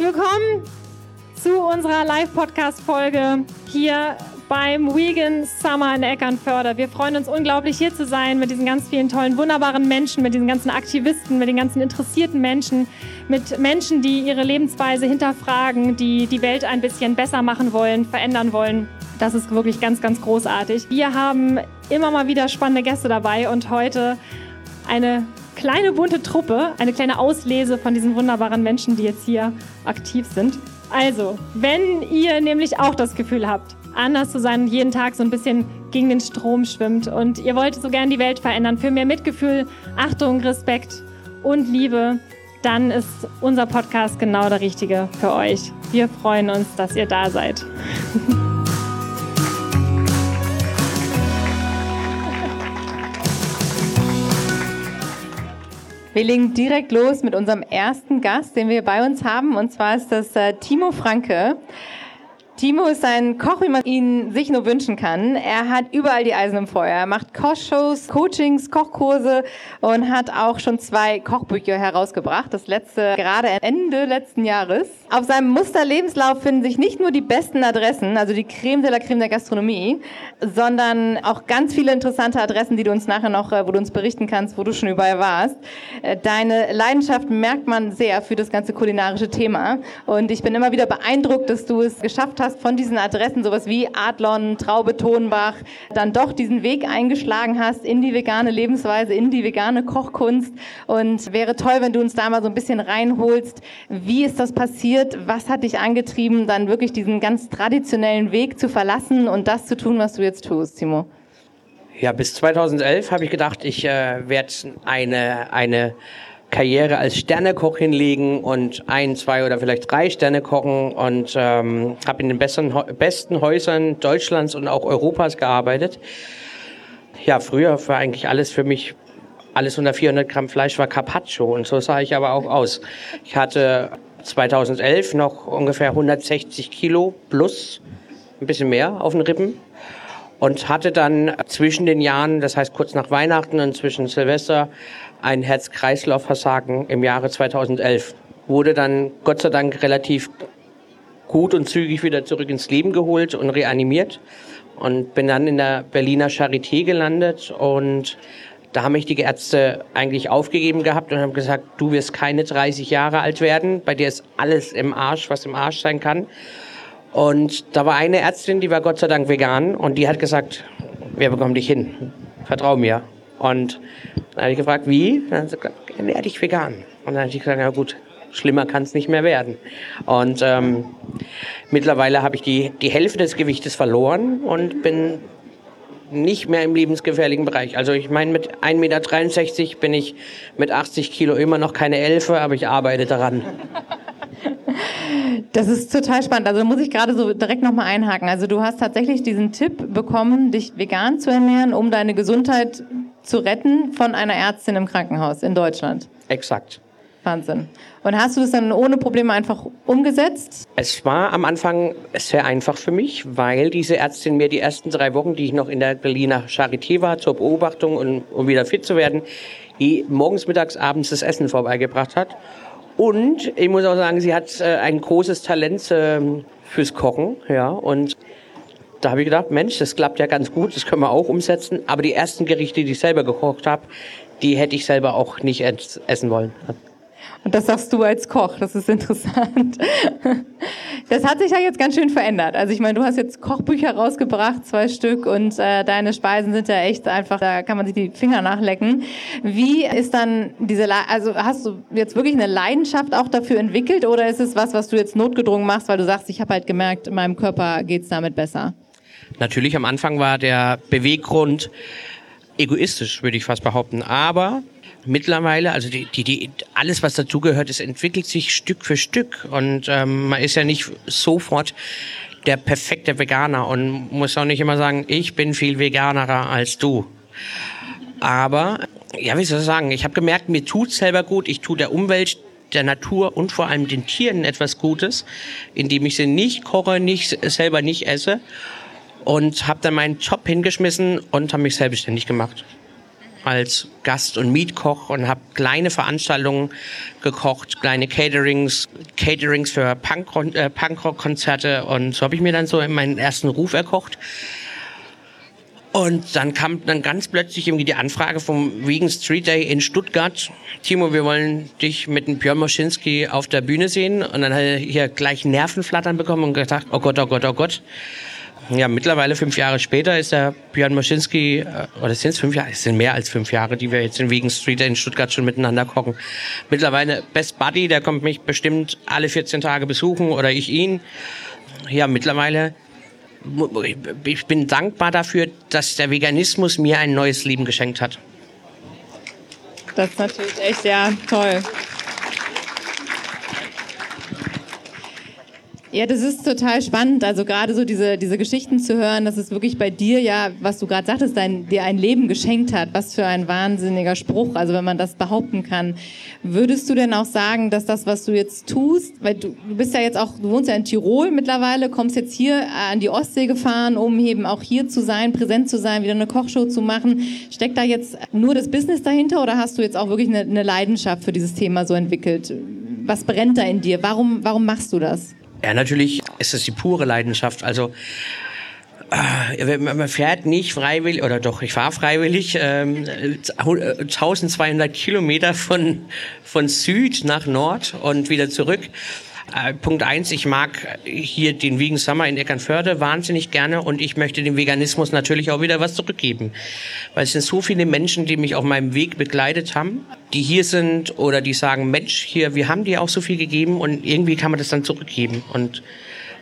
willkommen zu unserer Live-Podcast-Folge hier beim Vegan Summer in Eckernförde. Wir freuen uns unglaublich hier zu sein mit diesen ganz vielen tollen, wunderbaren Menschen, mit diesen ganzen Aktivisten, mit den ganzen interessierten Menschen, mit Menschen, die ihre Lebensweise hinterfragen, die die Welt ein bisschen besser machen wollen, verändern wollen. Das ist wirklich ganz, ganz großartig. Wir haben immer mal wieder spannende Gäste dabei und heute eine kleine bunte Truppe, eine kleine Auslese von diesen wunderbaren Menschen, die jetzt hier aktiv sind. Also, wenn ihr nämlich auch das Gefühl habt, anders zu sein und jeden Tag so ein bisschen gegen den Strom schwimmt und ihr wollt so gern die Welt verändern für mehr Mitgefühl, Achtung, Respekt und Liebe, dann ist unser Podcast genau der richtige für euch. Wir freuen uns, dass ihr da seid. Wir legen direkt los mit unserem ersten Gast, den wir bei uns haben. Und zwar ist das äh, Timo Franke. Timo ist ein Koch, wie man ihn sich nur wünschen kann. Er hat überall die Eisen im Feuer. Er macht Kochshows, Coachings, Kochkurse und hat auch schon zwei Kochbücher herausgebracht. Das letzte gerade Ende letzten Jahres. Auf seinem Musterlebenslauf finden sich nicht nur die besten Adressen, also die Creme de la Creme der Gastronomie, sondern auch ganz viele interessante Adressen, die du uns nachher noch, äh, wo du uns berichten kannst, wo du schon überall warst. Äh, deine Leidenschaft merkt man sehr für das ganze kulinarische Thema. Und ich bin immer wieder beeindruckt, dass du es geschafft hast, hast, von diesen Adressen, sowas wie Adlon, Traube, Tonbach, dann doch diesen Weg eingeschlagen hast in die vegane Lebensweise, in die vegane Kochkunst. Und wäre toll, wenn du uns da mal so ein bisschen reinholst. Wie ist das passiert? Was hat dich angetrieben, dann wirklich diesen ganz traditionellen Weg zu verlassen und das zu tun, was du jetzt tust, Timo? Ja, bis 2011 habe ich gedacht, ich äh, werde eine, eine Karriere als Sternekoch hinlegen und ein, zwei oder vielleicht drei Sterne kochen und ähm, habe in den besten, besten Häusern Deutschlands und auch Europas gearbeitet. Ja, früher war eigentlich alles für mich, alles unter 400 Gramm Fleisch war Carpaccio und so sah ich aber auch aus. Ich hatte 2011 noch ungefähr 160 Kilo plus, ein bisschen mehr auf den Rippen und hatte dann zwischen den Jahren, das heißt kurz nach Weihnachten und zwischen Silvester, ein Herz-Kreislauf-Versagen im Jahre 2011. Wurde dann Gott sei Dank relativ gut und zügig wieder zurück ins Leben geholt und reanimiert und bin dann in der Berliner Charité gelandet und da haben mich die Ärzte eigentlich aufgegeben gehabt und haben gesagt, du wirst keine 30 Jahre alt werden, bei dir ist alles im Arsch, was im Arsch sein kann. Und da war eine Ärztin, die war Gott sei Dank vegan und die hat gesagt, wir bekommen dich hin, vertrau mir. Und dann habe ich gefragt, wie? Dann hat sie gesagt, ernähr dich vegan. Und dann habe ich gesagt, na gut, schlimmer kann es nicht mehr werden. Und ähm, mittlerweile habe ich die, die Hälfte des Gewichtes verloren und bin nicht mehr im lebensgefährlichen Bereich. Also ich meine, mit 1,63 Meter bin ich mit 80 Kilo immer noch keine Elfe, aber ich arbeite daran. Das ist total spannend. Also muss ich gerade so direkt nochmal einhaken. Also du hast tatsächlich diesen Tipp bekommen, dich vegan zu ernähren, um deine Gesundheit zu retten von einer Ärztin im Krankenhaus in Deutschland. Exakt. Wahnsinn. Und hast du das dann ohne Probleme einfach umgesetzt? Es war am Anfang sehr einfach für mich, weil diese Ärztin mir die ersten drei Wochen, die ich noch in der Berliner Charité war, zur Beobachtung und um wieder fit zu werden, die morgens, mittags, abends das Essen vorbeigebracht hat. Und ich muss auch sagen, sie hat äh, ein großes Talent äh, fürs Kochen, ja. Und da habe ich gedacht, Mensch, das klappt ja ganz gut, das können wir auch umsetzen. Aber die ersten Gerichte, die ich selber gekocht habe, die hätte ich selber auch nicht essen wollen. Und das sagst du als Koch, das ist interessant. Das hat sich ja jetzt ganz schön verändert. Also ich meine, du hast jetzt Kochbücher rausgebracht, zwei Stück, und äh, deine Speisen sind ja echt einfach, da kann man sich die Finger nachlecken. Wie ist dann diese, Le also hast du jetzt wirklich eine Leidenschaft auch dafür entwickelt oder ist es was, was du jetzt notgedrungen machst, weil du sagst, ich habe halt gemerkt, in meinem Körper geht's damit besser? Natürlich, am Anfang war der Beweggrund egoistisch, würde ich fast behaupten. Aber mittlerweile, also die, die, die, alles, was dazugehört, es entwickelt sich Stück für Stück. Und ähm, man ist ja nicht sofort der perfekte Veganer und muss auch nicht immer sagen, ich bin viel veganerer als du. Aber, ja, wie soll ich sagen, ich habe gemerkt, mir tut selber gut, ich tue der Umwelt der Natur und vor allem den Tieren etwas Gutes, indem ich sie nicht koche, nicht selber nicht esse und habe dann meinen Job hingeschmissen und habe mich selbstständig gemacht. als Gast- und Mietkoch und habe kleine Veranstaltungen gekocht, kleine Caterings, Caterings für äh, Punkrock-Konzerte und so habe ich mir dann so meinen ersten Ruf erkocht. Und dann kam dann ganz plötzlich irgendwie die Anfrage vom Vegan Street Day in Stuttgart. Timo, wir wollen dich mit dem Björn Moschinski auf der Bühne sehen. Und dann hat er hier gleich Nervenflattern bekommen und gedacht, oh Gott, oh Gott, oh Gott. Ja, mittlerweile fünf Jahre später ist der Björn Moschinski, äh, oder sind es fünf Jahre? Es sind mehr als fünf Jahre, die wir jetzt in Vegan Street in Stuttgart schon miteinander kochen. Mittlerweile Best Buddy, der kommt mich bestimmt alle 14 Tage besuchen oder ich ihn. Ja, mittlerweile ich bin dankbar dafür, dass der Veganismus mir ein neues Leben geschenkt hat. Das ist natürlich echt ja toll. Ja, das ist total spannend. Also gerade so diese, diese Geschichten zu hören, dass es wirklich bei dir ja, was du gerade sagtest, dein, dir ein Leben geschenkt hat. Was für ein wahnsinniger Spruch, also wenn man das behaupten kann. Würdest du denn auch sagen, dass das, was du jetzt tust, weil du, du bist ja jetzt auch, du wohnst ja in Tirol mittlerweile, kommst jetzt hier an die Ostsee gefahren, um eben auch hier zu sein, präsent zu sein, wieder eine Kochshow zu machen. Steckt da jetzt nur das Business dahinter oder hast du jetzt auch wirklich eine, eine Leidenschaft für dieses Thema so entwickelt? Was brennt da in dir? Warum, warum machst du das? Ja, natürlich ist es die pure Leidenschaft. Also äh, man fährt nicht freiwillig, oder doch, ich fahre freiwillig, ähm, 1200 Kilometer von, von Süd nach Nord und wieder zurück. Äh, Punkt eins, ich mag hier den Vegan Summer in Eckernförde wahnsinnig gerne und ich möchte dem Veganismus natürlich auch wieder was zurückgeben. Weil es sind so viele Menschen, die mich auf meinem Weg begleitet haben, die hier sind oder die sagen, Mensch, hier, wir haben dir auch so viel gegeben und irgendwie kann man das dann zurückgeben. Und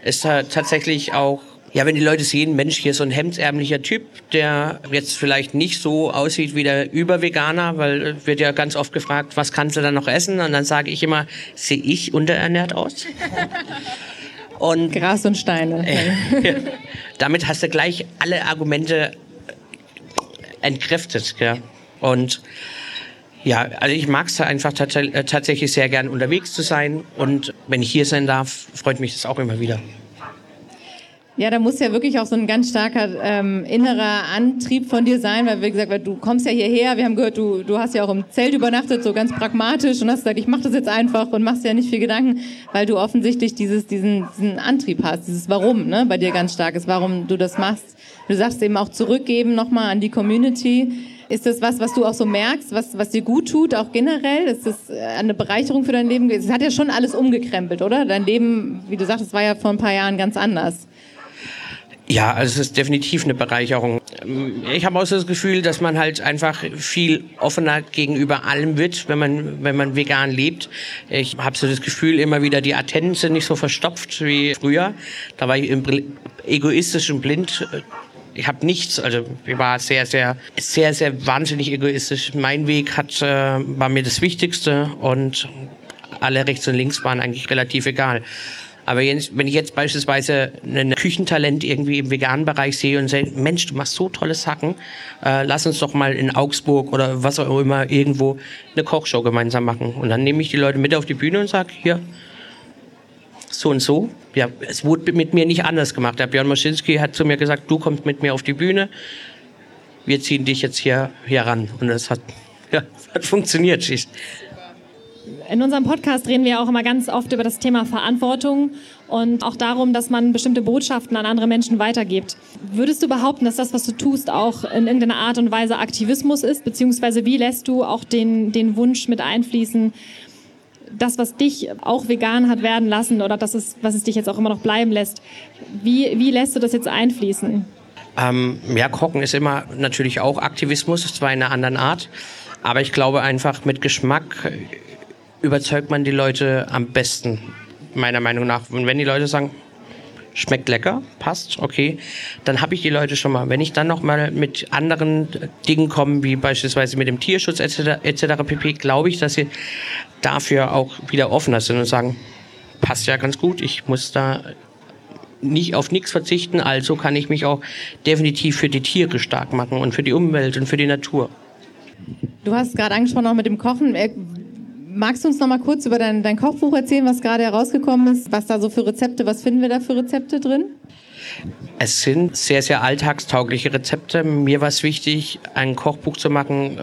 es ist tatsächlich auch ja, wenn die Leute sehen, Mensch, hier ist so ein hemdsärmlicher Typ, der jetzt vielleicht nicht so aussieht wie der Überveganer, weil wird ja ganz oft gefragt, was kannst du dann noch essen? Und dann sage ich immer, sehe ich unterernährt aus? Und Gras und Steine. Äh, damit hast du gleich alle Argumente entkräftet. Ja. Und ja, also ich mag es einfach äh, tatsächlich sehr gern unterwegs zu sein. Und wenn ich hier sein darf, freut mich das auch immer wieder. Ja, da muss ja wirklich auch so ein ganz starker ähm, innerer Antrieb von dir sein, weil wie gesagt, weil du kommst ja hierher, wir haben gehört, du, du hast ja auch im Zelt übernachtet, so ganz pragmatisch und hast gesagt, ich mache das jetzt einfach und machst ja nicht viel Gedanken, weil du offensichtlich dieses, diesen, diesen Antrieb hast, dieses Warum ne, bei dir ganz stark ist, warum du das machst. Du sagst eben auch zurückgeben nochmal an die Community. Ist das was, was du auch so merkst, was, was dir gut tut, auch generell? Ist das äh, eine Bereicherung für dein Leben? Es hat ja schon alles umgekrempelt, oder? Dein Leben, wie du sagst, war ja vor ein paar Jahren ganz anders. Ja, also es ist definitiv eine Bereicherung. Ich habe auch so das Gefühl, dass man halt einfach viel offener gegenüber allem wird, wenn man, wenn man vegan lebt. Ich habe so das Gefühl, immer wieder die Antennen sind nicht so verstopft wie früher. Da war ich im egoistisch und blind. Ich habe nichts, also ich war sehr, sehr, sehr, sehr wahnsinnig egoistisch. Mein Weg hat, äh, war mir das Wichtigste und alle rechts und links waren eigentlich relativ egal. Aber wenn ich jetzt beispielsweise ein Küchentalent irgendwie im veganen Bereich sehe und sage, Mensch, du machst so tolle Sachen, äh, lass uns doch mal in Augsburg oder was auch immer irgendwo eine Kochshow gemeinsam machen. Und dann nehme ich die Leute mit auf die Bühne und sage, hier, so und so. Ja, es wurde mit mir nicht anders gemacht. Der Björn Moschinski hat zu mir gesagt, du kommst mit mir auf die Bühne, wir ziehen dich jetzt hier, hier ran. Und das hat, ja, hat funktioniert in unserem Podcast reden wir auch immer ganz oft über das Thema Verantwortung und auch darum, dass man bestimmte Botschaften an andere Menschen weitergibt. Würdest du behaupten, dass das, was du tust, auch in irgendeiner Art und Weise Aktivismus ist? Beziehungsweise wie lässt du auch den, den Wunsch mit einfließen, das, was dich auch vegan hat werden lassen oder das ist, was es dich jetzt auch immer noch bleiben lässt, wie, wie lässt du das jetzt einfließen? Ähm, ja, Kochen ist immer natürlich auch Aktivismus, zwar in einer anderen Art, aber ich glaube einfach mit Geschmack überzeugt man die Leute am besten, meiner Meinung nach. Und wenn die Leute sagen, schmeckt lecker, passt, okay, dann habe ich die Leute schon mal. Wenn ich dann noch mal mit anderen Dingen komme, wie beispielsweise mit dem Tierschutz etc. etc. pp, glaube ich, dass sie dafür auch wieder offener sind und sagen, passt ja ganz gut, ich muss da nicht auf nichts verzichten, also kann ich mich auch definitiv für die Tiere stark machen und für die Umwelt und für die Natur. Du hast gerade angesprochen auch mit dem Kochen. Magst du uns noch mal kurz über dein, dein Kochbuch erzählen, was gerade herausgekommen ist? Was da so für Rezepte, was finden wir da für Rezepte drin? es sind sehr, sehr alltagstaugliche Rezepte. Mir war es wichtig, ein Kochbuch zu machen,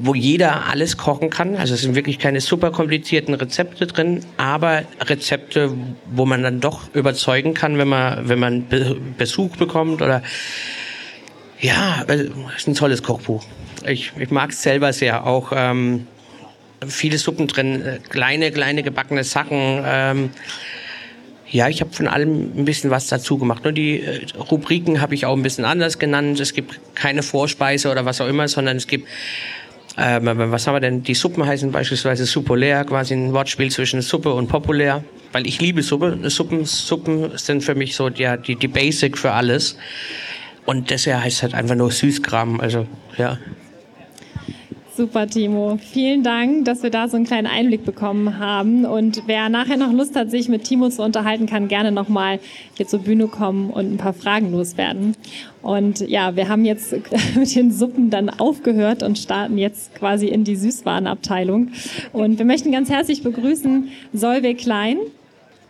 wo jeder alles kochen kann. Also es sind wirklich keine super komplizierten Rezepte drin, aber Rezepte, wo man dann doch überzeugen kann, wenn man, wenn man Besuch bekommt oder ja, es ist ein tolles Kochbuch. Ich, ich mag es selber sehr. Auch ähm, viele Suppen drin, äh, kleine, kleine gebackene Sachen. Ähm, ja, ich habe von allem ein bisschen was dazu gemacht. Nur die äh, Rubriken habe ich auch ein bisschen anders genannt. Es gibt keine Vorspeise oder was auch immer, sondern es gibt, äh, was haben wir denn? Die Suppen heißen beispielsweise supolär, quasi ein Wortspiel zwischen Suppe und populär. Weil ich liebe Suppe. Suppen, Suppen sind für mich so ja, die, die Basic für alles. Und deshalb heißt es halt einfach nur Süßkram. Also, ja. Super, Timo. Vielen Dank, dass wir da so einen kleinen Einblick bekommen haben. Und wer nachher noch Lust hat, sich mit Timo zu unterhalten, kann gerne nochmal hier zur Bühne kommen und ein paar Fragen loswerden. Und ja, wir haben jetzt mit den Suppen dann aufgehört und starten jetzt quasi in die Süßwarenabteilung. Und wir möchten ganz herzlich begrüßen Solveig Klein.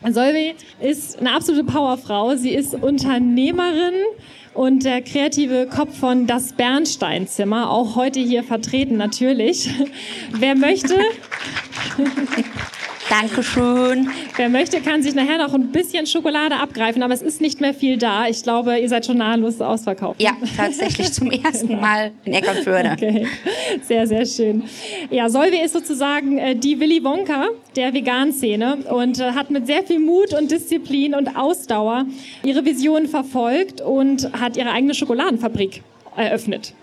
Solveig ist eine absolute Powerfrau. Sie ist Unternehmerin, und der kreative Kopf von Das Bernsteinzimmer, auch heute hier vertreten natürlich. Wer möchte? Dankeschön. Wer möchte, kann sich nachher noch ein bisschen Schokolade abgreifen, aber es ist nicht mehr viel da. Ich glaube, ihr seid schon nahelos ausverkauft. Ja, tatsächlich zum ersten Mal in Eckernförde. Okay, sehr, sehr schön. Ja, Solve ist sozusagen äh, die Willy Wonka der Vegan-Szene und äh, hat mit sehr viel Mut und Disziplin und Ausdauer ihre Vision verfolgt und hat ihre eigene Schokoladenfabrik eröffnet.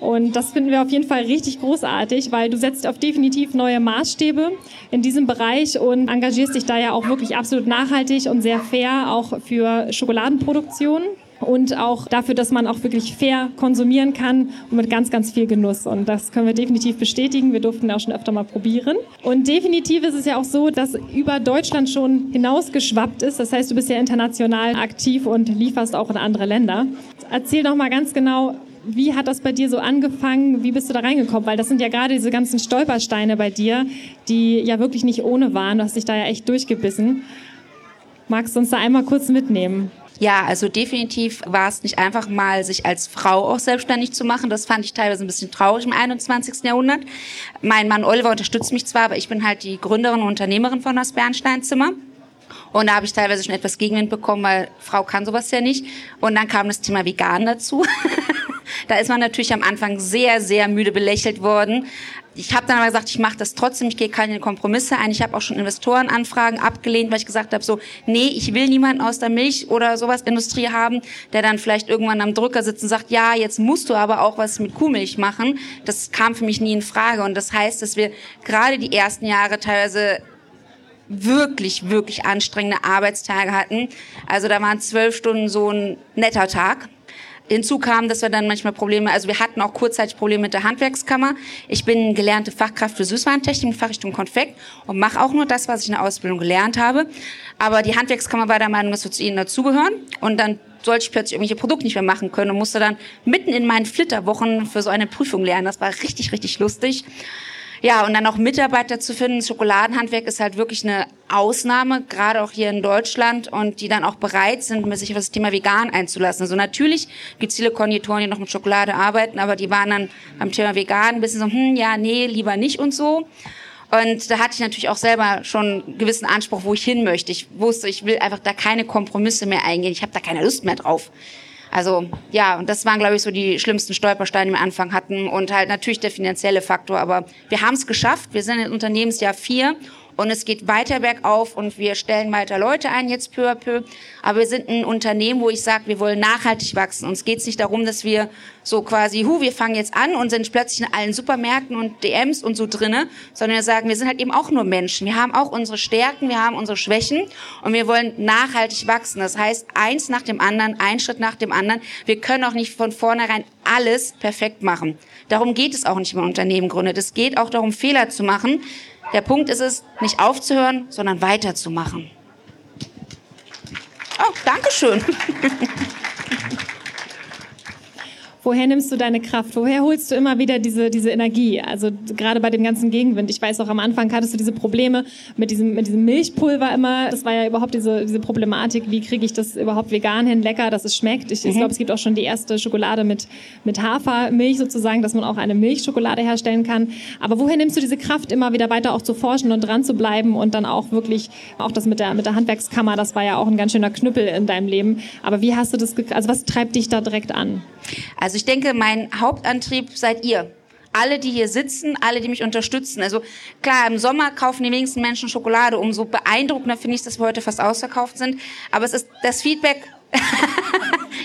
Und das finden wir auf jeden Fall richtig großartig, weil du setzt auf definitiv neue Maßstäbe in diesem Bereich und engagierst dich da ja auch wirklich absolut nachhaltig und sehr fair auch für Schokoladenproduktion und auch dafür, dass man auch wirklich fair konsumieren kann und mit ganz, ganz viel Genuss. Und das können wir definitiv bestätigen. Wir durften auch schon öfter mal probieren. Und definitiv ist es ja auch so, dass über Deutschland schon hinausgeschwappt ist. Das heißt, du bist ja international aktiv und lieferst auch in andere Länder. Erzähl doch mal ganz genau, wie hat das bei dir so angefangen? Wie bist du da reingekommen? Weil das sind ja gerade diese ganzen Stolpersteine bei dir, die ja wirklich nicht ohne waren. Du hast dich da ja echt durchgebissen. Magst du uns da einmal kurz mitnehmen? Ja, also definitiv war es nicht einfach mal, sich als Frau auch selbstständig zu machen. Das fand ich teilweise ein bisschen traurig im 21. Jahrhundert. Mein Mann Oliver unterstützt mich zwar, aber ich bin halt die Gründerin und Unternehmerin von das Bernsteinzimmer. Und da habe ich teilweise schon etwas Gegenwind bekommen, weil Frau kann sowas ja nicht. Und dann kam das Thema Vegan dazu. Da ist man natürlich am Anfang sehr, sehr müde belächelt worden. Ich habe dann aber gesagt, ich mache das trotzdem, ich gehe keine Kompromisse ein. Ich habe auch schon Investorenanfragen abgelehnt, weil ich gesagt habe, so, nee, ich will niemanden aus der Milch oder sowas Industrie haben, der dann vielleicht irgendwann am Drücker sitzt und sagt, ja, jetzt musst du aber auch was mit Kuhmilch machen. Das kam für mich nie in Frage. Und das heißt, dass wir gerade die ersten Jahre teilweise wirklich, wirklich anstrengende Arbeitstage hatten. Also da waren zwölf Stunden so ein netter Tag Hinzu kam, dass wir dann manchmal Probleme, also wir hatten auch kurzzeitig Probleme mit der Handwerkskammer. Ich bin gelernte Fachkraft für Süßwarentechnik, Fachrichtung Konfekt und mache auch nur das, was ich in der Ausbildung gelernt habe. Aber die Handwerkskammer war der Meinung, dass wir zu ihnen dazugehören. Und dann sollte ich plötzlich irgendwelche Produkte nicht mehr machen können und musste dann mitten in meinen Flitterwochen für so eine Prüfung lernen. Das war richtig, richtig lustig. Ja, und dann auch Mitarbeiter zu finden. Schokoladenhandwerk ist halt wirklich eine Ausnahme, gerade auch hier in Deutschland und die dann auch bereit sind, sich auf das Thema vegan einzulassen. Also natürlich gibt es viele Konditoren, die noch mit Schokolade arbeiten, aber die waren dann beim Thema vegan ein bisschen so, hm, ja, nee, lieber nicht und so. Und da hatte ich natürlich auch selber schon einen gewissen Anspruch, wo ich hin möchte. Ich wusste, ich will einfach da keine Kompromisse mehr eingehen. Ich habe da keine Lust mehr drauf. Also ja, und das waren, glaube ich, so die schlimmsten Stolpersteine, die wir am Anfang hatten. Und halt natürlich der finanzielle Faktor. Aber wir haben es geschafft. Wir sind in Unternehmensjahr vier und es geht weiter bergauf und wir stellen weiter Leute ein, jetzt peu à peu. Aber wir sind ein Unternehmen, wo ich sage, wir wollen nachhaltig wachsen. Uns geht es nicht darum, dass wir so quasi, hu, wir fangen jetzt an und sind plötzlich in allen Supermärkten und DMs und so drinne, sondern wir sagen, wir sind halt eben auch nur Menschen. Wir haben auch unsere Stärken, wir haben unsere Schwächen und wir wollen nachhaltig wachsen. Das heißt, eins nach dem anderen, ein Schritt nach dem anderen. Wir können auch nicht von vornherein alles perfekt machen. Darum geht es auch nicht im Unternehmen gründet. Es geht auch darum, Fehler zu machen. Der Punkt ist es, nicht aufzuhören, sondern weiterzumachen. Oh, danke schön. Woher nimmst du deine Kraft? Woher holst du immer wieder diese, diese Energie? Also gerade bei dem ganzen Gegenwind. Ich weiß auch, am Anfang hattest du diese Probleme mit diesem, mit diesem Milchpulver immer. Das war ja überhaupt diese, diese Problematik. Wie kriege ich das überhaupt vegan hin, lecker, dass es schmeckt? Ich, mhm. ich glaube, es gibt auch schon die erste Schokolade mit, mit Hafermilch sozusagen, dass man auch eine Milchschokolade herstellen kann. Aber woher nimmst du diese Kraft, immer wieder weiter auch zu forschen und dran zu bleiben und dann auch wirklich, auch das mit der, mit der Handwerkskammer, das war ja auch ein ganz schöner Knüppel in deinem Leben. Aber wie hast du das, also was treibt dich da direkt an? Also ich denke, mein Hauptantrieb seid ihr alle, die hier sitzen, alle, die mich unterstützen. Also klar, im Sommer kaufen die wenigsten Menschen Schokolade. Umso beeindruckender finde ich, dass wir heute fast ausverkauft sind. Aber es ist das Feedback,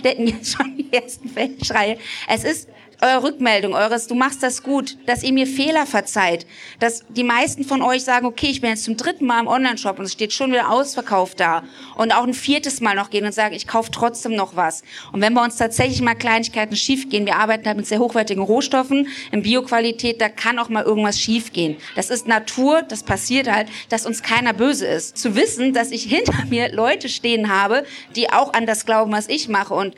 der jetzt schon die ersten Feldschreie. Es ist eure Rückmeldung, eures, du machst das gut, dass ihr mir Fehler verzeiht, dass die meisten von euch sagen, okay, ich bin jetzt zum dritten Mal im Online-Shop und es steht schon wieder ausverkauft da und auch ein viertes Mal noch gehen und sagen, ich kaufe trotzdem noch was. Und wenn bei uns tatsächlich mal Kleinigkeiten schief gehen, wir arbeiten halt mit sehr hochwertigen Rohstoffen, in Bioqualität, da kann auch mal irgendwas schief gehen. Das ist Natur, das passiert halt, dass uns keiner böse ist. Zu wissen, dass ich hinter mir Leute stehen habe, die auch an das glauben, was ich mache und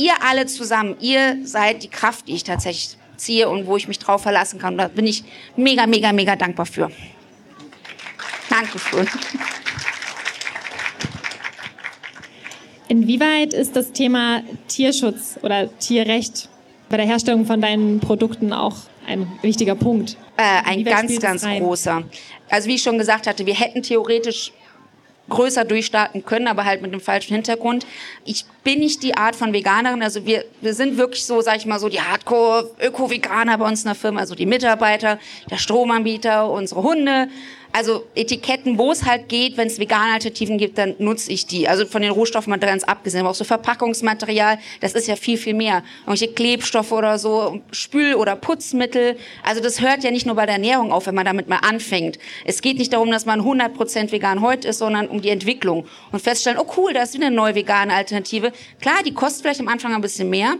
ihr alle zusammen, ihr seid die Kraft, die ich tatsächlich ziehe und wo ich mich drauf verlassen kann. Da bin ich mega, mega, mega dankbar für. Dankeschön. Inwieweit ist das Thema Tierschutz oder Tierrecht bei der Herstellung von deinen Produkten auch ein wichtiger Punkt? Äh, ein ganz, ganz großer. Also wie ich schon gesagt hatte, wir hätten theoretisch größer durchstarten können, aber halt mit dem falschen Hintergrund. Ich bin nicht die Art von Veganerin, also wir, wir sind wirklich so, sag ich mal so, die Hardcore-Öko-Veganer bei uns in der Firma, also die Mitarbeiter, der Stromanbieter, unsere Hunde, also Etiketten, wo es halt geht, wenn es vegane Alternativen gibt, dann nutze ich die. Also von den Rohstoffen abgesehen, aber auch so Verpackungsmaterial, das ist ja viel, viel mehr. Irgendwelche Klebstoffe oder so, Spül- oder Putzmittel. Also das hört ja nicht nur bei der Ernährung auf, wenn man damit mal anfängt. Es geht nicht darum, dass man 100% vegan heute ist, sondern um die Entwicklung. Und feststellen, oh cool, da ist wieder eine neue vegane Alternative. Klar, die kostet vielleicht am Anfang ein bisschen mehr,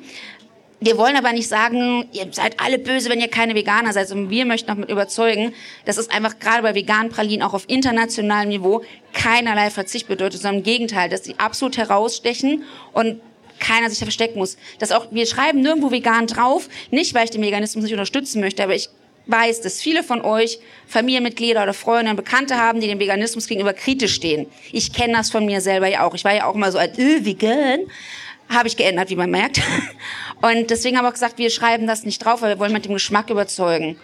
wir wollen aber nicht sagen, ihr seid alle böse, wenn ihr keine Veganer seid. Und wir möchten auch mit überzeugen, dass es einfach gerade bei veganen Pralinen auch auf internationalem Niveau keinerlei Verzicht bedeutet, sondern im Gegenteil, dass sie absolut herausstechen und keiner sich da verstecken muss. Dass auch, wir schreiben nirgendwo vegan drauf, nicht weil ich den Veganismus nicht unterstützen möchte, aber ich weiß, dass viele von euch Familienmitglieder oder Freunde und Bekannte haben, die dem Veganismus gegenüber kritisch stehen. Ich kenne das von mir selber ja auch. Ich war ja auch mal so als äh, vegan habe ich geändert, wie man merkt. Und deswegen haben wir auch gesagt, wir schreiben das nicht drauf, weil wir wollen mit dem Geschmack überzeugen.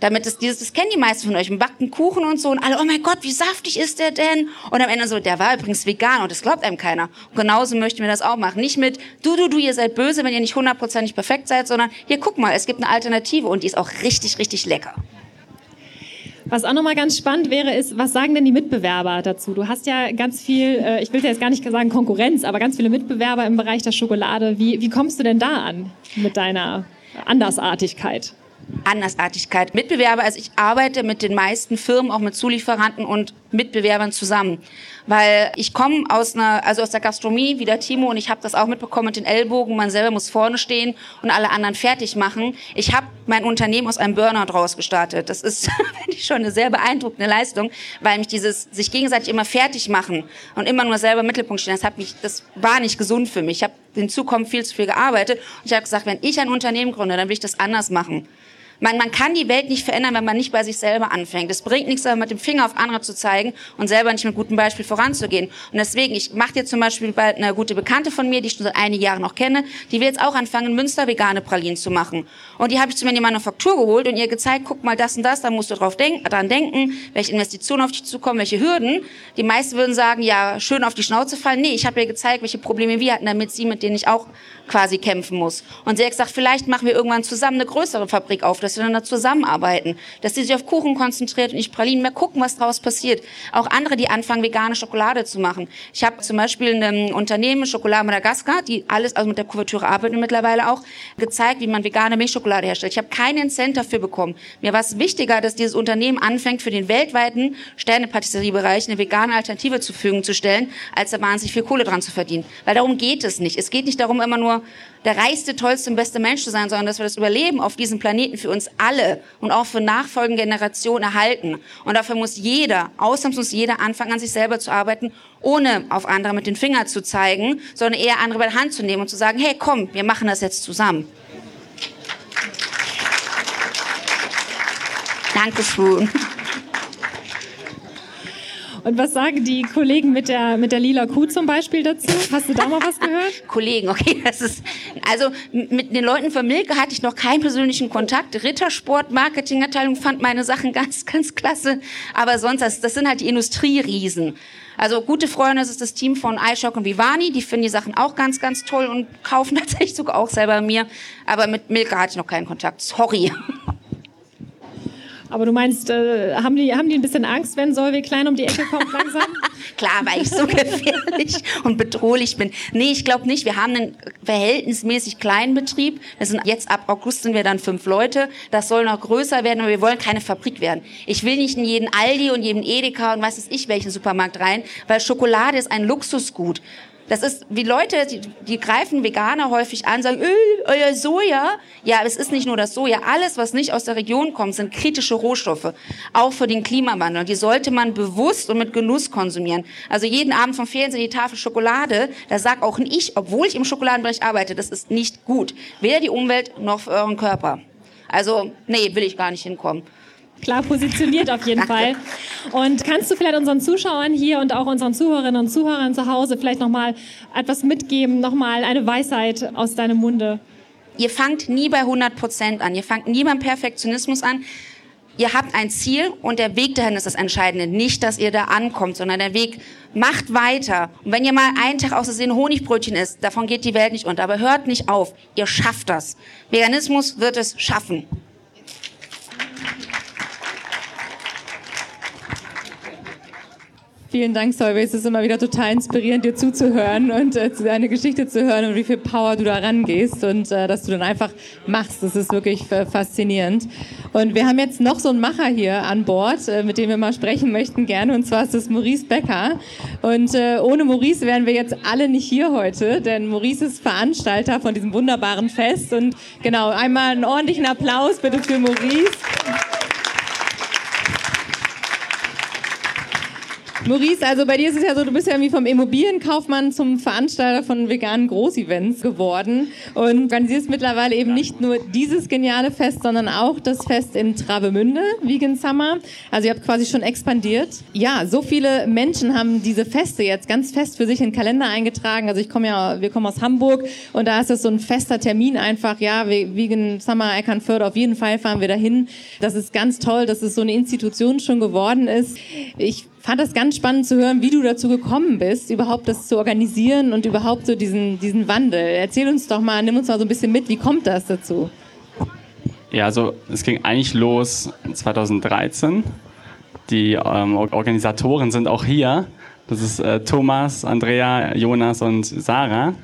Damit es dieses, das kennen die meisten von euch, man backt einen Kuchen und so und alle, oh mein Gott, wie saftig ist der denn? Und am Ende so, der war übrigens vegan und das glaubt einem keiner. Und genauso möchten wir das auch machen. Nicht mit, du, du, du, ihr seid böse, wenn ihr nicht hundertprozentig perfekt seid, sondern hier, guck mal, es gibt eine Alternative und die ist auch richtig, richtig lecker. Was auch nochmal ganz spannend wäre, ist, was sagen denn die Mitbewerber dazu? Du hast ja ganz viel, äh, ich will jetzt gar nicht sagen Konkurrenz, aber ganz viele Mitbewerber im Bereich der Schokolade. Wie, wie kommst du denn da an mit deiner Andersartigkeit? Andersartigkeit. Mitbewerber, also ich arbeite mit den meisten Firmen, auch mit Zulieferanten und Mitbewerbern zusammen. Weil ich komme aus einer, also aus der Gastronomie, wie der Timo, und ich habe das auch mitbekommen mit den Ellbogen, man selber muss vorne stehen und alle anderen fertig machen. Ich habe mein Unternehmen aus einem Burnout rausgestartet. Das ist, finde ich, schon eine sehr beeindruckende Leistung, weil mich dieses sich gegenseitig immer fertig machen und immer nur selber im Mittelpunkt stehen, das hat mich, das war nicht gesund für mich. Ich habe hinzu kommen viel zu viel gearbeitet und ich habe gesagt, wenn ich ein Unternehmen gründe, dann will ich das anders machen. Man, man kann die Welt nicht verändern, wenn man nicht bei sich selber anfängt. Es bringt nichts, mit dem Finger auf andere zu zeigen und selber nicht mit gutem Beispiel voranzugehen. Und deswegen, ich mache jetzt zum Beispiel bald eine gute Bekannte von mir, die ich schon seit einigen Jahren noch kenne, die will jetzt auch anfangen, Münster vegane Pralinen zu machen. Und die habe ich zu mir in die Manufaktur geholt und ihr gezeigt, guck mal das und das, da musst du drauf denken, dran denken, welche Investitionen auf dich zukommen, welche Hürden. Die meisten würden sagen, ja, schön auf die Schnauze fallen. Nee, ich habe ihr gezeigt, welche Probleme wir hatten, damit sie, mit denen ich auch quasi kämpfen muss. Und sie hat gesagt, vielleicht machen wir irgendwann zusammen eine größere Fabrik auf, dass wir dann da zusammenarbeiten, dass sie sich auf Kuchen konzentriert und nicht Pralinen, mehr gucken, was daraus passiert. Auch andere, die anfangen, vegane Schokolade zu machen. Ich habe zum Beispiel ein Unternehmen, Schokolade Madagaskar, die alles, also mit der Kuvertüre arbeiten mittlerweile auch, gezeigt, wie man vegane Milchschokolade herstellt. Ich habe keinen Cent dafür bekommen. Mir war es wichtiger, dass dieses Unternehmen anfängt, für den weltweiten Sternepatisseriebereich eine vegane Alternative zur Verfügung zu stellen, als da wahnsinnig viel Kohle dran zu verdienen. Weil darum geht es nicht. Es geht nicht darum, immer nur der reichste, tollste und beste Mensch zu sein, sondern dass wir das Überleben auf diesem Planeten für uns alle und auch für nachfolgende Generationen erhalten. Und dafür muss jeder, ausnahmslos jeder, anfangen, an sich selber zu arbeiten, ohne auf andere mit den Fingern zu zeigen, sondern eher andere bei der Hand zu nehmen und zu sagen, hey, komm, wir machen das jetzt zusammen. Dankeschön. Und was sagen die Kollegen mit der, mit der lila Kuh zum Beispiel dazu? Hast du da mal was gehört? Kollegen, okay, das ist, also mit den Leuten von Milke hatte ich noch keinen persönlichen Kontakt. Rittersport, Marketingabteilung fand meine Sachen ganz, ganz klasse. Aber sonst, das, das sind halt die Industrieriesen. Also gute Freunde, das ist das Team von iShock und Vivani, die finden die Sachen auch ganz, ganz toll und kaufen tatsächlich sogar auch selber mir. Aber mit Milke hatte ich noch keinen Kontakt. Sorry. Aber du meinst, äh, haben, die, haben die ein bisschen Angst, wenn Solveig klein um die Ecke kommt langsam? Klar, weil ich so gefährlich und bedrohlich bin. Nee, ich glaube nicht. Wir haben einen verhältnismäßig kleinen Betrieb. Das sind, jetzt ab August sind wir dann fünf Leute. Das soll noch größer werden, aber wir wollen keine Fabrik werden. Ich will nicht in jeden Aldi und jeden Edeka und weiß es ich welchen Supermarkt rein, weil Schokolade ist ein Luxusgut. Das ist wie Leute, die, die greifen Veganer häufig an, sagen, äh, euer Soja. Ja, es ist nicht nur das Soja. Alles, was nicht aus der Region kommt, sind kritische Rohstoffe. Auch für den Klimawandel. Die sollte man bewusst und mit Genuss konsumieren. Also jeden Abend vom Fernsehen die Tafel Schokolade, da sagt auch ich, obwohl ich im Schokoladenbereich arbeite, das ist nicht gut. Weder die Umwelt noch für euren Körper. Also, nee, will ich gar nicht hinkommen. Klar positioniert auf jeden Fall. Und kannst du vielleicht unseren Zuschauern hier und auch unseren Zuhörerinnen und Zuhörern zu Hause vielleicht nochmal etwas mitgeben, nochmal eine Weisheit aus deinem Munde? Ihr fangt nie bei 100 Prozent an. Ihr fangt nie beim Perfektionismus an. Ihr habt ein Ziel und der Weg dahin ist das Entscheidende. Nicht, dass ihr da ankommt, sondern der Weg macht weiter. Und wenn ihr mal einen Tag aus Versehen Honigbrötchen isst, davon geht die Welt nicht unter. Aber hört nicht auf. Ihr schafft das. Veganismus wird es schaffen. Vielen Dank, Solveig. Es ist immer wieder total inspirierend, dir zuzuhören und äh, deine Geschichte zu hören und wie viel Power du da rangehst und äh, dass du dann einfach machst. Das ist wirklich äh, faszinierend. Und wir haben jetzt noch so einen Macher hier an Bord, äh, mit dem wir mal sprechen möchten gerne. Und zwar ist das Maurice Becker. Und äh, ohne Maurice wären wir jetzt alle nicht hier heute, denn Maurice ist Veranstalter von diesem wunderbaren Fest. Und genau, einmal einen ordentlichen Applaus bitte für Maurice. Maurice, also bei dir ist es ja so, du bist ja irgendwie vom Immobilienkaufmann zum Veranstalter von veganen Großevents geworden und organisierst mittlerweile eben nicht nur dieses geniale Fest, sondern auch das Fest in Travemünde, Vegan Summer. Also ihr habt quasi schon expandiert. Ja, so viele Menschen haben diese Feste jetzt ganz fest für sich in den Kalender eingetragen. Also ich komme ja, wir kommen aus Hamburg und da ist es so ein fester Termin einfach, ja, Vegan Summer Eckernförde, auf jeden Fall fahren wir dahin. Das ist ganz toll, dass es so eine Institution schon geworden ist. Ich fand das ganz spannend zu hören, wie du dazu gekommen bist, überhaupt das zu organisieren und überhaupt so diesen, diesen Wandel. Erzähl uns doch mal, nimm uns mal so ein bisschen mit, wie kommt das dazu? Ja, also es ging eigentlich los 2013. Die ähm, Organisatoren sind auch hier. Das ist äh, Thomas, Andrea, Jonas und Sarah.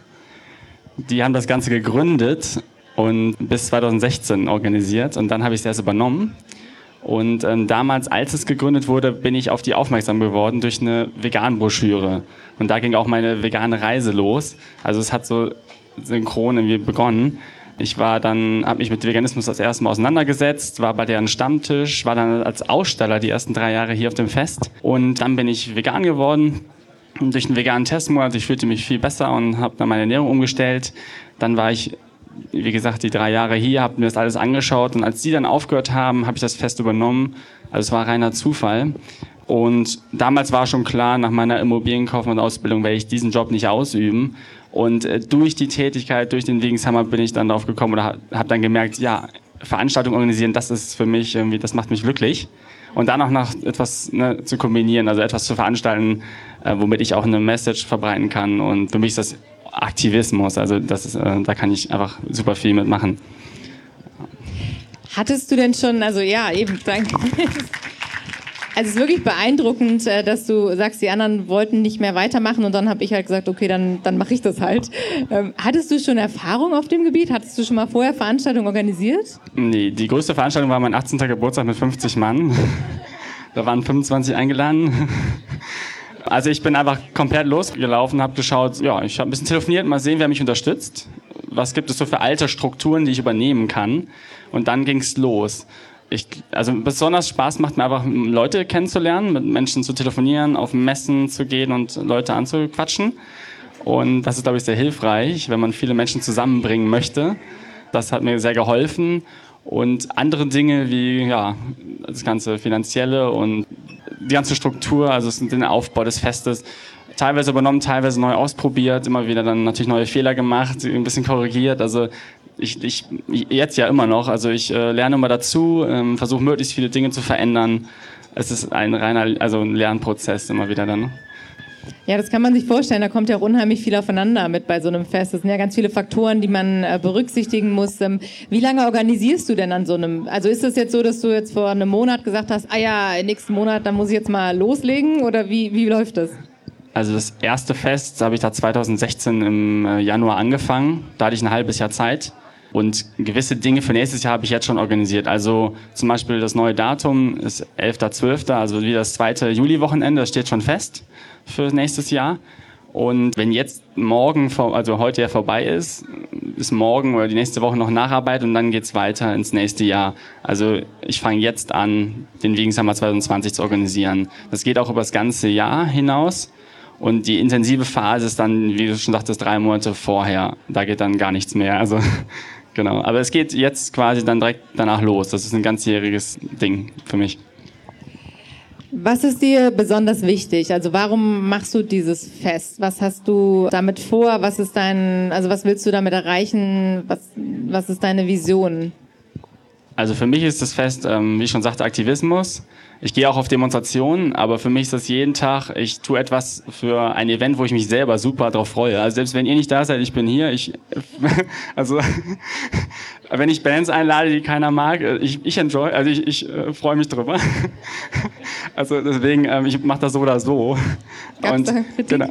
Die haben das Ganze gegründet und bis 2016 organisiert und dann habe ich es erst übernommen. Und ähm, damals, als es gegründet wurde, bin ich auf die aufmerksam geworden durch eine Vegan-Broschüre. Und da ging auch meine vegane Reise los. Also es hat so synchron irgendwie begonnen. Ich war dann, habe mich mit Veganismus das erste Mal auseinandergesetzt, war bei deren Stammtisch, war dann als Aussteller die ersten drei Jahre hier auf dem Fest. Und dann bin ich vegan geworden. Durch einen veganen Testmonat, ich fühlte mich viel besser und habe dann meine Ernährung umgestellt. Dann war ich wie gesagt, die drei Jahre hier, habe mir das alles angeschaut und als die dann aufgehört haben, habe ich das Fest übernommen. Also es war reiner Zufall. Und damals war schon klar, nach meiner Immobilienkaufmann-Ausbildung werde ich diesen Job nicht ausüben. Und äh, durch die Tätigkeit, durch den Wegenshammer bin ich dann darauf gekommen oder habe dann gemerkt, ja, Veranstaltungen organisieren, das ist für mich irgendwie, das macht mich glücklich. Und dann auch noch etwas ne, zu kombinieren, also etwas zu veranstalten, äh, womit ich auch eine Message verbreiten kann. Und für mich ist das Aktivismus. Also das ist, äh, da kann ich einfach super viel mitmachen. Hattest du denn schon, also ja, eben, danke. Also es ist wirklich beeindruckend, äh, dass du sagst, die anderen wollten nicht mehr weitermachen und dann habe ich halt gesagt, okay, dann, dann mache ich das halt. Ähm, hattest du schon Erfahrung auf dem Gebiet? Hattest du schon mal vorher Veranstaltungen organisiert? Nee, die größte Veranstaltung war mein 18. Geburtstag mit 50 Mann. Da waren 25 eingeladen. Also ich bin einfach komplett losgelaufen, habe geschaut, ja, ich habe ein bisschen telefoniert, mal sehen, wer mich unterstützt. Was gibt es so für alte Strukturen, die ich übernehmen kann? Und dann ging's los. Ich, also besonders Spaß macht mir einfach, Leute kennenzulernen, mit Menschen zu telefonieren, auf Messen zu gehen und Leute anzuquatschen. Und das ist, glaube ich, sehr hilfreich, wenn man viele Menschen zusammenbringen möchte. Das hat mir sehr geholfen. Und andere Dinge wie ja, das ganze Finanzielle und die ganze Struktur, also den Aufbau des Festes, teilweise übernommen, teilweise neu ausprobiert, immer wieder dann natürlich neue Fehler gemacht, ein bisschen korrigiert. Also ich, ich jetzt ja immer noch. Also ich äh, lerne immer dazu, ähm, versuche möglichst viele Dinge zu verändern. Es ist ein reiner, also ein Lernprozess immer wieder dann. Ja, das kann man sich vorstellen. Da kommt ja auch unheimlich viel aufeinander mit bei so einem Fest. Das sind ja ganz viele Faktoren, die man äh, berücksichtigen muss. Ähm, wie lange organisierst du denn an so einem? Also ist es jetzt so, dass du jetzt vor einem Monat gesagt hast, ah ja, nächsten Monat, dann muss ich jetzt mal loslegen? Oder wie, wie läuft das? Also das erste Fest habe ich da 2016 im äh, Januar angefangen. Da hatte ich ein halbes Jahr Zeit. Und gewisse Dinge für nächstes Jahr habe ich jetzt schon organisiert. Also zum Beispiel das neue Datum ist 11.12., also wieder das zweite Juli-Wochenende, das steht schon fest für nächstes Jahr. Und wenn jetzt morgen, also heute ja vorbei ist, ist morgen oder die nächste Woche noch Nacharbeit und dann geht's weiter ins nächste Jahr. Also ich fange jetzt an, den Wegen Summer 2020 zu organisieren. Das geht auch über das ganze Jahr hinaus. Und die intensive Phase ist dann, wie du schon sagtest, drei Monate vorher. Da geht dann gar nichts mehr. Also Genau, aber es geht jetzt quasi dann direkt danach los. Das ist ein ganzjähriges Ding für mich. Was ist dir besonders wichtig? Also warum machst du dieses Fest? Was hast du damit vor? Was ist dein, also was willst du damit erreichen? Was, was ist deine Vision? Also für mich ist das Fest, ähm, wie ich schon sagte, Aktivismus. Ich gehe auch auf Demonstrationen, aber für mich ist das jeden Tag, ich tue etwas für ein Event, wo ich mich selber super drauf freue. Also selbst wenn ihr nicht da seid, ich bin hier. Ich, also wenn ich Bands einlade, die keiner mag, äh, ich, ich enjoy, also ich, ich äh, freue mich drüber. also deswegen, ähm, ich mache das so oder so. Gab's Und, genau.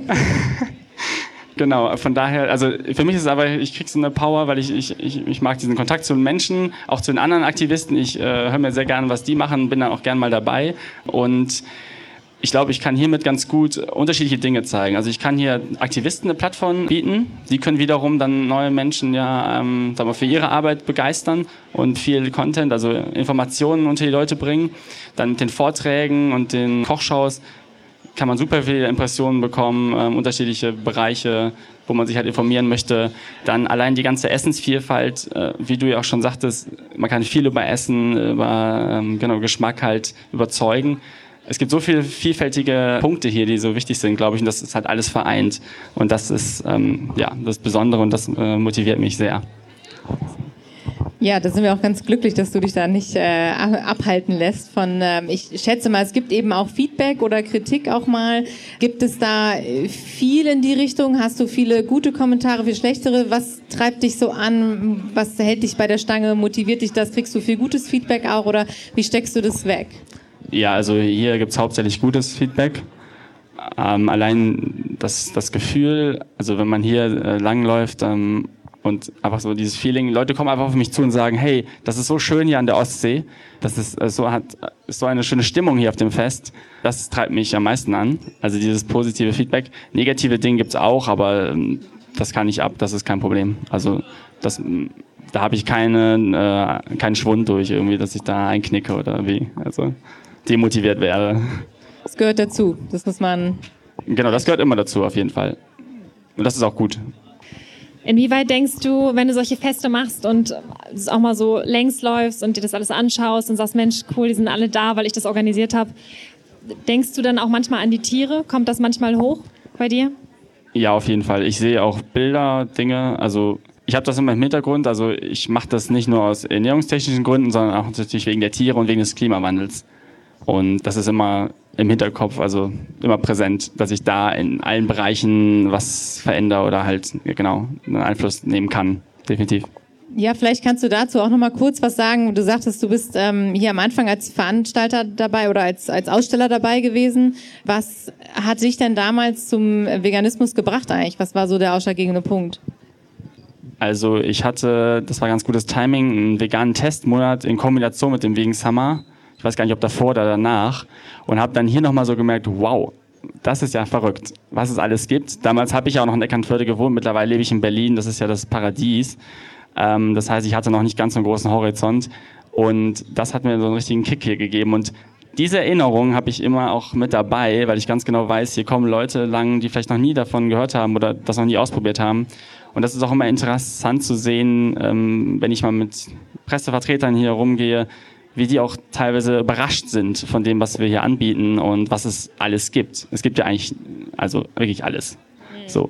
Genau, von daher, also für mich ist es aber, ich kriege so eine Power, weil ich, ich, ich, ich mag diesen Kontakt zu den Menschen, auch zu den anderen Aktivisten. Ich äh, höre mir sehr gerne, was die machen, bin dann auch gern mal dabei. Und ich glaube, ich kann hiermit ganz gut unterschiedliche Dinge zeigen. Also ich kann hier Aktivisten eine Plattform bieten. Die können wiederum dann neue Menschen ja ähm, sagen wir, für ihre Arbeit begeistern und viel Content, also Informationen unter die Leute bringen. Dann mit den Vorträgen und den Kochshows kann man super viele Impressionen bekommen, ähm, unterschiedliche Bereiche, wo man sich halt informieren möchte. Dann allein die ganze Essensvielfalt, äh, wie du ja auch schon sagtest, man kann viel über Essen, über ähm, genau, Geschmack halt überzeugen. Es gibt so viele vielfältige Punkte hier, die so wichtig sind, glaube ich, und das ist halt alles vereint. Und das ist ähm, ja das Besondere und das äh, motiviert mich sehr. Ja, da sind wir auch ganz glücklich, dass du dich da nicht äh, abhalten lässt von, ähm, ich schätze mal, es gibt eben auch Feedback oder Kritik auch mal. Gibt es da äh, viel in die Richtung? Hast du viele gute Kommentare, viel schlechtere? Was treibt dich so an? Was hält dich bei der Stange? Motiviert dich das? Kriegst du viel gutes Feedback auch oder wie steckst du das weg? Ja, also hier gibt's hauptsächlich gutes Feedback. Ähm, allein das, das Gefühl, also wenn man hier äh, langläuft, ähm, und einfach so dieses Feeling, Leute kommen einfach auf mich zu und sagen, hey, das ist so schön hier an der Ostsee, das ist äh, so hat ist so eine schöne Stimmung hier auf dem Fest. Das treibt mich am meisten an. Also dieses positive Feedback. Negative Dinge gibt's auch, aber ähm, das kann ich ab, das ist kein Problem. Also das da habe ich keinen äh, keinen Schwund durch irgendwie, dass ich da einknicke oder wie, also demotiviert wäre. Das gehört dazu. Das muss man Genau, das gehört immer dazu auf jeden Fall. Und das ist auch gut. Inwieweit denkst du, wenn du solche Feste machst und auch mal so längs läufst und dir das alles anschaust und sagst, Mensch, cool, die sind alle da, weil ich das organisiert habe, denkst du dann auch manchmal an die Tiere? Kommt das manchmal hoch bei dir? Ja, auf jeden Fall. Ich sehe auch Bilder, Dinge. Also ich habe das immer im Hintergrund. Also ich mache das nicht nur aus ernährungstechnischen Gründen, sondern auch natürlich wegen der Tiere und wegen des Klimawandels. Und das ist immer im Hinterkopf, also immer präsent, dass ich da in allen Bereichen was verändere oder halt genau einen Einfluss nehmen kann, definitiv. Ja, vielleicht kannst du dazu auch noch mal kurz was sagen. Du sagtest, du bist ähm, hier am Anfang als Veranstalter dabei oder als, als Aussteller dabei gewesen. Was hat dich denn damals zum Veganismus gebracht eigentlich? Was war so der ausschlaggebende Punkt? Also ich hatte, das war ganz gutes Timing, einen veganen Testmonat in Kombination mit dem Vegan Summer ich weiß gar nicht, ob davor oder danach, und habe dann hier nochmal so gemerkt, wow, das ist ja verrückt, was es alles gibt. Damals habe ich ja auch noch in Eckernförde gewohnt, mittlerweile lebe ich in Berlin, das ist ja das Paradies. Ähm, das heißt, ich hatte noch nicht ganz so einen großen Horizont und das hat mir so einen richtigen Kick hier gegeben und diese Erinnerung habe ich immer auch mit dabei, weil ich ganz genau weiß, hier kommen Leute lang, die vielleicht noch nie davon gehört haben oder das noch nie ausprobiert haben. Und das ist auch immer interessant zu sehen, ähm, wenn ich mal mit Pressevertretern hier rumgehe, wie die auch teilweise überrascht sind von dem, was wir hier anbieten und was es alles gibt. Es gibt ja eigentlich, also wirklich alles. So,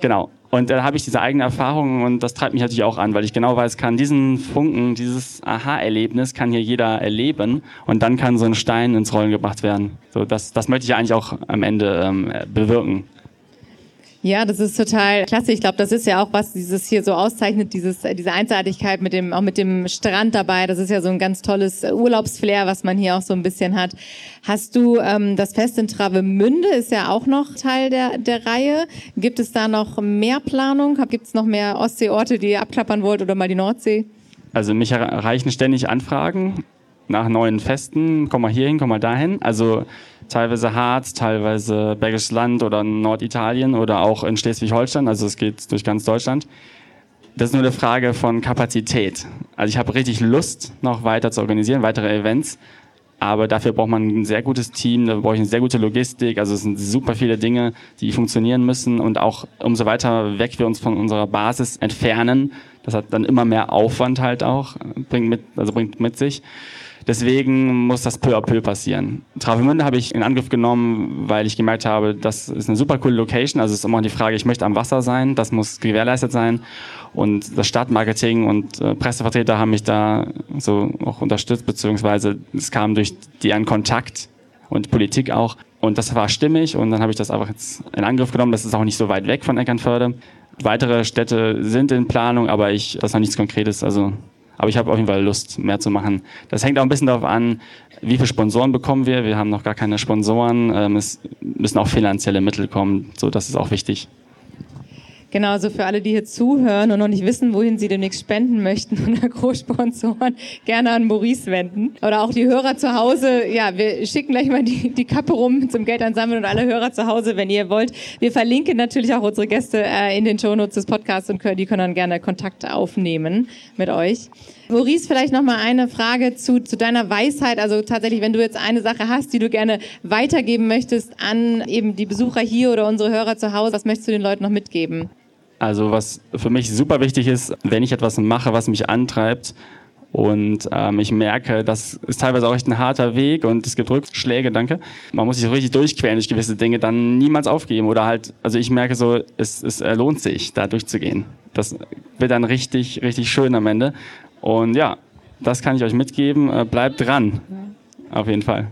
genau. Und da habe ich diese eigene Erfahrung und das treibt mich natürlich auch an, weil ich genau weiß, kann diesen Funken, dieses Aha-Erlebnis kann hier jeder erleben und dann kann so ein Stein ins Rollen gebracht werden. So, das, das möchte ich eigentlich auch am Ende ähm, bewirken. Ja, das ist total klasse. Ich glaube, das ist ja auch was dieses hier so auszeichnet, dieses diese Einzigartigkeit mit dem auch mit dem Strand dabei. Das ist ja so ein ganz tolles Urlaubsflair, was man hier auch so ein bisschen hat. Hast du ähm, das Fest in Travemünde ist ja auch noch Teil der der Reihe. Gibt es da noch mehr Planung? Gibt es noch mehr Ostseeorte, die ihr abklappern wollt oder mal die Nordsee? Also mich erreichen ständig Anfragen nach neuen Festen. Komm mal hierhin, komm mal dahin. Also teilweise Harz, teilweise Bergisches Land oder Norditalien oder auch in Schleswig-Holstein. Also es geht durch ganz Deutschland. Das ist nur eine Frage von Kapazität. Also ich habe richtig Lust, noch weiter zu organisieren, weitere Events. Aber dafür braucht man ein sehr gutes Team, da brauche ich eine sehr gute Logistik. Also es sind super viele Dinge, die funktionieren müssen. Und auch umso weiter weg wir uns von unserer Basis entfernen, das hat dann immer mehr Aufwand halt auch, bringt mit, also bringt mit sich. Deswegen muss das peu à peu passieren. Travemünde habe ich in Angriff genommen, weil ich gemerkt habe, das ist eine super coole Location. Also es ist immer die Frage, ich möchte am Wasser sein, das muss gewährleistet sein. Und das Stadtmarketing und äh, Pressevertreter haben mich da so auch unterstützt, beziehungsweise es kam durch deren Kontakt und Politik auch. Und das war stimmig und dann habe ich das einfach jetzt in Angriff genommen. Das ist auch nicht so weit weg von Eckernförde. Weitere Städte sind in Planung, aber ich, das ist noch nichts Konkretes. Also aber ich habe auf jeden Fall Lust, mehr zu machen. Das hängt auch ein bisschen darauf an, wie viele Sponsoren bekommen wir. Wir haben noch gar keine Sponsoren. Ähm, es müssen auch finanzielle Mittel kommen. So, das ist auch wichtig. Genau, also für alle, die hier zuhören und noch nicht wissen, wohin sie demnächst spenden möchten oder Großsponsoren, gerne an Maurice wenden. Oder auch die Hörer zu Hause. Ja, wir schicken gleich mal die, die Kappe rum zum Geld ansammeln und alle Hörer zu Hause, wenn ihr wollt. Wir verlinken natürlich auch unsere Gäste äh, in den Shownotes des Podcasts und können, die können dann gerne Kontakt aufnehmen mit euch. Maurice, vielleicht noch mal eine Frage zu, zu deiner Weisheit. Also tatsächlich, wenn du jetzt eine Sache hast, die du gerne weitergeben möchtest an eben die Besucher hier oder unsere Hörer zu Hause, was möchtest du den Leuten noch mitgeben? Also was für mich super wichtig ist, wenn ich etwas mache, was mich antreibt und ähm, ich merke, das ist teilweise auch echt ein harter Weg und es gibt Rückschläge, danke. Man muss sich richtig durchqueren durch gewisse Dinge, dann niemals aufgeben oder halt, also ich merke so, es, es lohnt sich, da durchzugehen. Das wird dann richtig, richtig schön am Ende. Und ja, das kann ich euch mitgeben. Äh, bleibt dran. Auf jeden Fall.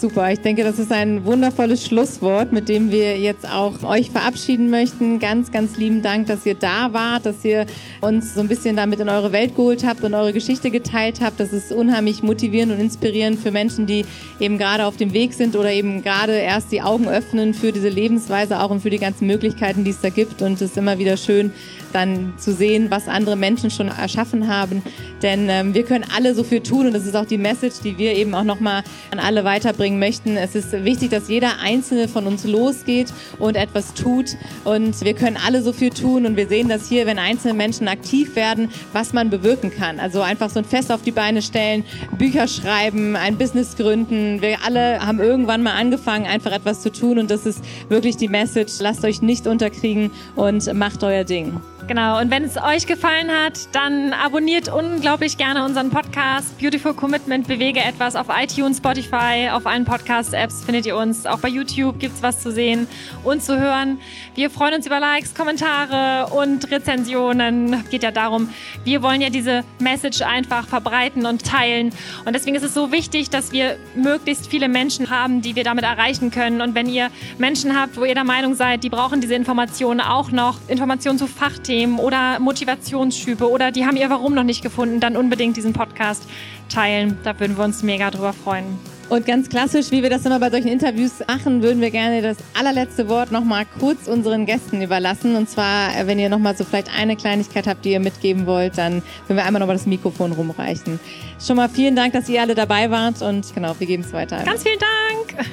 Super, ich denke, das ist ein wundervolles Schlusswort, mit dem wir jetzt auch euch verabschieden möchten. Ganz, ganz lieben Dank, dass ihr da wart, dass ihr uns so ein bisschen damit in eure Welt geholt habt und eure Geschichte geteilt habt. Das ist unheimlich motivierend und inspirierend für Menschen, die eben gerade auf dem Weg sind oder eben gerade erst die Augen öffnen für diese Lebensweise auch und für die ganzen Möglichkeiten, die es da gibt. Und es ist immer wieder schön, dann zu sehen, was andere Menschen schon erschaffen haben. Denn ähm, wir können alle so viel tun und das ist auch die Message, die wir eben auch nochmal an alle weiterbringen möchten. Es ist wichtig, dass jeder Einzelne von uns losgeht und etwas tut und wir können alle so viel tun und wir sehen das hier, wenn einzelne Menschen aktiv werden, was man bewirken kann. Also einfach so ein Fest auf die Beine stellen, Bücher schreiben, ein Business gründen. Wir alle haben irgendwann mal angefangen, einfach etwas zu tun und das ist wirklich die Message. Lasst euch nicht unterkriegen und macht euer Ding. Genau, und wenn es euch gefallen hat, dann abonniert unglaublich gerne unseren Podcast Beautiful Commitment Bewege etwas auf iTunes, Spotify, auf allen Podcast-Apps findet ihr uns. Auch bei YouTube gibt es was zu sehen und zu hören. Wir freuen uns über Likes, Kommentare und Rezensionen. Geht ja darum, wir wollen ja diese Message einfach verbreiten und teilen. Und deswegen ist es so wichtig, dass wir möglichst viele Menschen haben, die wir damit erreichen können. Und wenn ihr Menschen habt, wo ihr der Meinung seid, die brauchen diese Informationen auch noch, Informationen zu Fachthemen, Themen oder Motivationsschübe oder die haben ihr Warum noch nicht gefunden, dann unbedingt diesen Podcast teilen. Da würden wir uns mega drüber freuen. Und ganz klassisch, wie wir das immer bei solchen Interviews machen, würden wir gerne das allerletzte Wort nochmal kurz unseren Gästen überlassen. Und zwar, äh, wenn ihr nochmal so vielleicht eine Kleinigkeit habt, die ihr mitgeben wollt, dann würden wir einmal nochmal das Mikrofon rumreichen. Schon mal vielen Dank, dass ihr alle dabei wart und genau, wir geben es weiter. Ganz vielen Dank!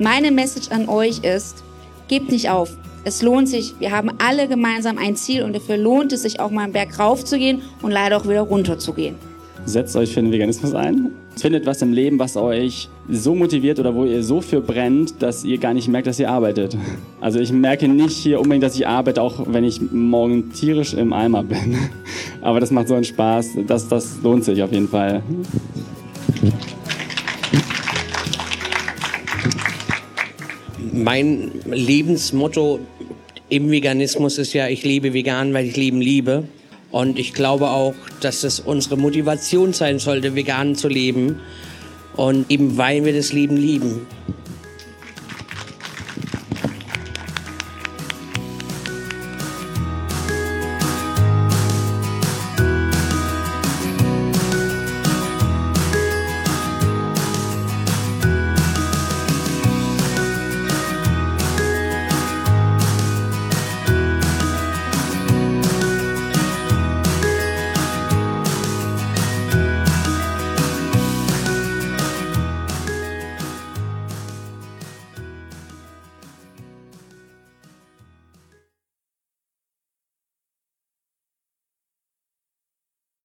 Meine Message an euch ist, Gebt nicht auf. Es lohnt sich, wir haben alle gemeinsam ein Ziel und dafür lohnt es sich auch mal einen Berg rauf zu gehen und leider auch wieder runter zu gehen. Setzt euch für den Veganismus ein. Findet was im Leben, was euch so motiviert oder wo ihr so für brennt, dass ihr gar nicht merkt, dass ihr arbeitet. Also ich merke nicht hier unbedingt, dass ich arbeite, auch wenn ich morgen tierisch im Eimer bin. Aber das macht so einen Spaß. Das, das lohnt sich auf jeden Fall. Mein Lebensmotto im Veganismus ist ja, ich lebe vegan, weil ich Leben liebe. Und ich glaube auch, dass es unsere Motivation sein sollte, vegan zu leben. Und eben weil wir das Leben lieben.